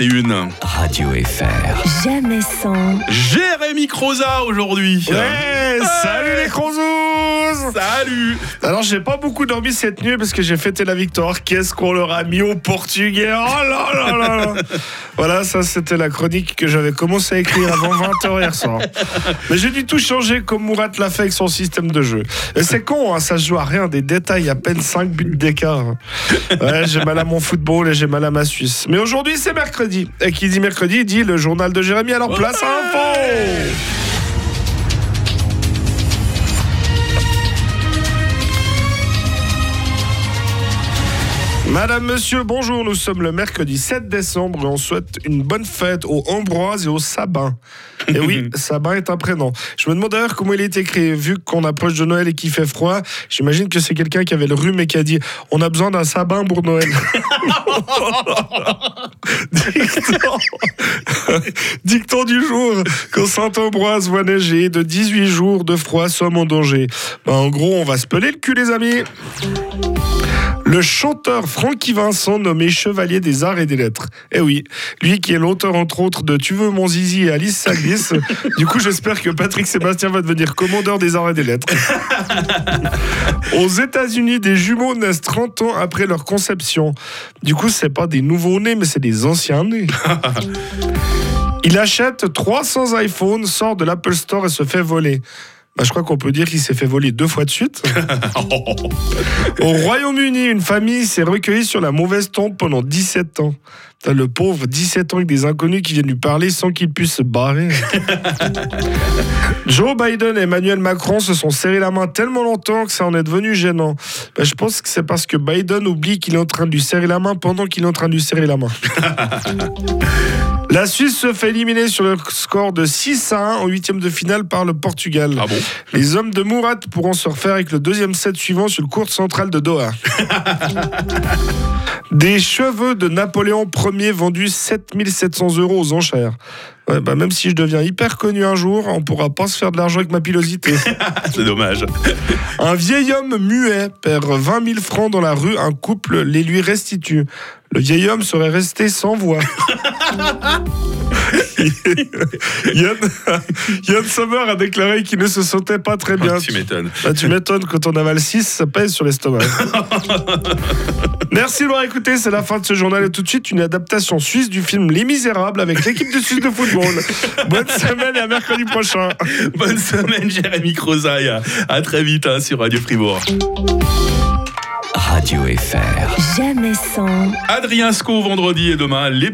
et une. Radio FR. Jamais sans. Jérémy Croza aujourd'hui. Ouais, salut les Crozous Salut Alors j'ai pas beaucoup dormi cette nuit parce que j'ai fêté la victoire. Qu'est-ce qu'on leur a mis au portugais? Oh là là là là Voilà, ça c'était la chronique que j'avais commencé à écrire avant 20h hier soir. Mais j'ai dû tout changer comme Mourat l'a fait avec son système de jeu. Et c'est con, hein, ça se joue à rien, des détails, à peine 5 buts d'écart. Ouais, j'ai mal à mon football et j'ai mal à ma Suisse. Mais aujourd'hui c'est mercredi. Et qui dit mercredi dit le journal de Jérémy. Alors place à info Madame, monsieur, bonjour. Nous sommes le mercredi 7 décembre et on souhaite une bonne fête aux Ambroise et aux Sabin. Et oui, Sabin est un prénom. Je me demande d'ailleurs comment il est écrit. Vu qu'on approche de Noël et qu'il fait froid, j'imagine que c'est quelqu'un qui avait le rhume et qui a dit On a besoin d'un Sabin pour Noël. Dicton. Dicton du jour. Quand Saint-Ambroise voit neiger, de 18 jours de froid sommes en danger. Ben, en gros, on va se peler le cul, les amis. Le chanteur Francky Vincent, nommé chevalier des arts et des lettres. Eh oui, lui qui est l'auteur entre autres de Tu veux mon zizi et Alice Saglis. du coup, j'espère que Patrick Sébastien va devenir commandeur des arts et des lettres. Aux États-Unis, des jumeaux naissent 30 ans après leur conception. Du coup, c'est pas des nouveaux nés, mais c'est des anciens nés. Il achète 300 iPhones, sort de l'Apple Store et se fait voler. Bah, je crois qu'on peut dire qu'il s'est fait voler deux fois de suite. Au Royaume-Uni, une famille s'est recueillie sur la mauvaise tombe pendant 17 ans. Putain, le pauvre, 17 ans avec des inconnus qui viennent lui parler sans qu'il puisse se barrer. Joe Biden et Emmanuel Macron se sont serrés la main tellement longtemps que ça en est devenu gênant. Bah, je pense que c'est parce que Biden oublie qu'il est en train de lui serrer la main pendant qu'il est en train de lui serrer la main. La Suisse se fait éliminer sur le score de 6 à 1 en huitième de finale par le Portugal. Ah bon? Les hommes de Mourat pourront se refaire avec le deuxième set suivant sur le court central de Doha. Des cheveux de Napoléon Ier vendus 7700 euros aux enchères. Ouais, bah même si je deviens hyper connu un jour, on pourra pas se faire de l'argent avec ma pilosité. C'est dommage. Un vieil homme muet perd 20 000 francs dans la rue, un couple les lui restitue. Le vieil homme serait resté sans voix. Yann, Yann Sommer a déclaré qu'il ne se sentait pas très bien. tu m'étonnes. Bah, tu m'étonnes, quand on avale 6, ça pèse sur l'estomac. Merci de m'avoir écouté, c'est la fin de ce journal et tout de suite une adaptation suisse du film Les Misérables avec l'équipe de Suisse de football. Bonne semaine et à mercredi prochain. Bonne semaine, Jérémy Croza. et À, à très vite hein, sur Radio Fribourg. FR. Jamais sans. Adrien Sco vendredi et demain, les